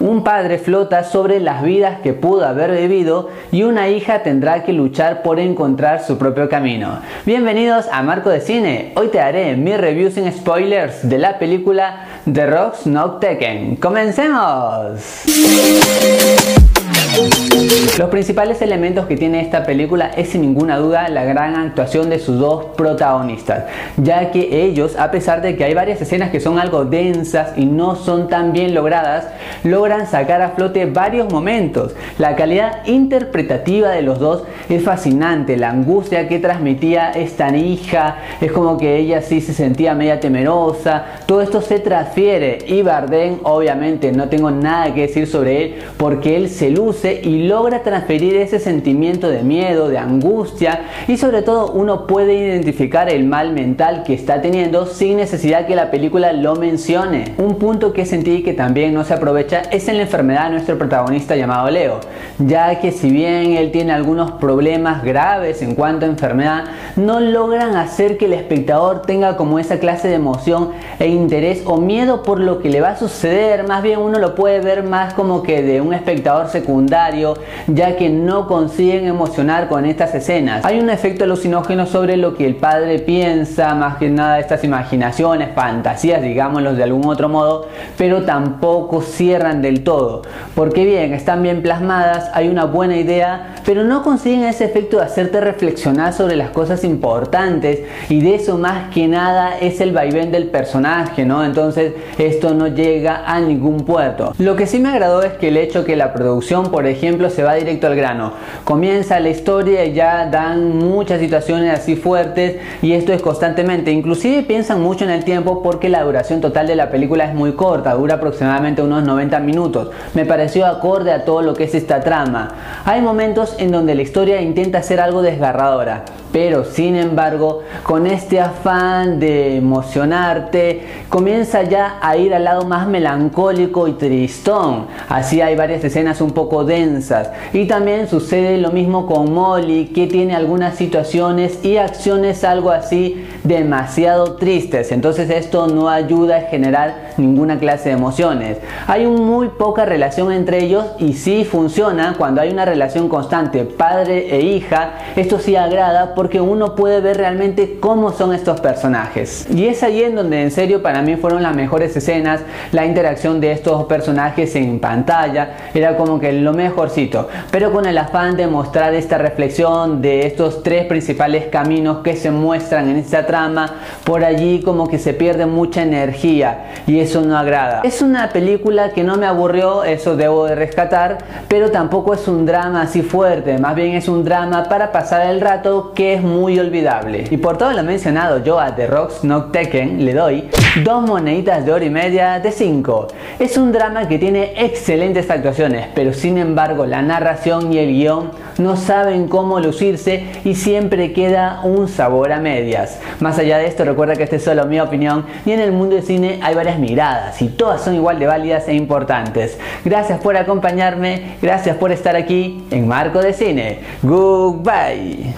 Un padre flota sobre las vidas que pudo haber vivido y una hija tendrá que luchar por encontrar su propio camino. Bienvenidos a Marco de Cine. Hoy te haré mi review sin spoilers de la película The Rocks Not Taken. ¡Comencemos! Los principales elementos que tiene esta película es sin ninguna duda la gran actuación de sus dos protagonistas, ya que ellos, a pesar de que hay varias escenas que son algo densas y no son tan bien logradas, logran sacar a flote varios momentos. La calidad interpretativa de los dos es fascinante, la angustia que transmitía esta hija, es como que ella sí se sentía media temerosa, todo esto se transfiere y Bardem obviamente no tengo nada que decir sobre él porque él se luce y logra transferir ese sentimiento de miedo, de angustia y sobre todo uno puede identificar el mal mental que está teniendo sin necesidad que la película lo mencione. Un punto que sentí que también no se aprovecha en la enfermedad de nuestro protagonista llamado Leo, ya que si bien él tiene algunos problemas graves en cuanto a enfermedad, no logran hacer que el espectador tenga como esa clase de emoción e interés o miedo por lo que le va a suceder, más bien uno lo puede ver más como que de un espectador secundario ya que no consiguen emocionar con estas escenas. Hay un efecto alucinógeno sobre lo que el padre piensa, más que nada estas imaginaciones, fantasías, digámoslo de algún otro modo, pero tampoco cierran todo. Porque bien, están bien plasmadas, hay una buena idea, pero no consiguen ese efecto de hacerte reflexionar sobre las cosas importantes y de eso más que nada es el vaivén del personaje, ¿no? Entonces esto no llega a ningún puerto. Lo que sí me agradó es que el hecho que la producción, por ejemplo, se va directo al grano. Comienza la historia y ya dan muchas situaciones así fuertes y esto es constantemente. Inclusive piensan mucho en el tiempo porque la duración total de la película es muy corta, dura aproximadamente unos 90 minutos. Me pareció acorde a todo lo que es esta trama. Hay momentos en donde la historia intenta ser algo desgarradora pero sin embargo con este afán de emocionarte comienza ya a ir al lado más melancólico y tristón. Así hay varias escenas un poco densas. Y también sucede lo mismo con Molly que tiene algunas situaciones y acciones algo así demasiado tristes. Entonces esto no ayuda a generar ninguna clase de emociones. Hay muy poca relación entre ellos y sí funciona. Cuando hay una relación constante padre e hija esto sí agrada porque uno puede ver realmente cómo son estos personajes. Y es ahí en donde en serio para mí fueron las mejores escenas, la interacción de estos personajes en pantalla, era como que lo mejorcito, pero con el afán de mostrar esta reflexión de estos tres principales caminos que se muestran en esta trama, por allí como que se pierde mucha energía y eso no agrada. Es una película que no me aburrió, eso debo de rescatar, pero tampoco es un drama así fuerte, más bien es un drama para pasar el rato que es muy olvidable. Y por todo lo mencionado, yo a The Rocks Not Taken le doy dos moneditas de hora y media de 5. Es un drama que tiene excelentes actuaciones, pero sin embargo la narración y el guion no saben cómo lucirse y siempre queda un sabor a medias. Más allá de esto, recuerda que esta es solo mi opinión y en el mundo del cine hay varias miradas y todas son igual de válidas e importantes. Gracias por acompañarme, gracias por estar aquí en Marco de Cine. Goodbye.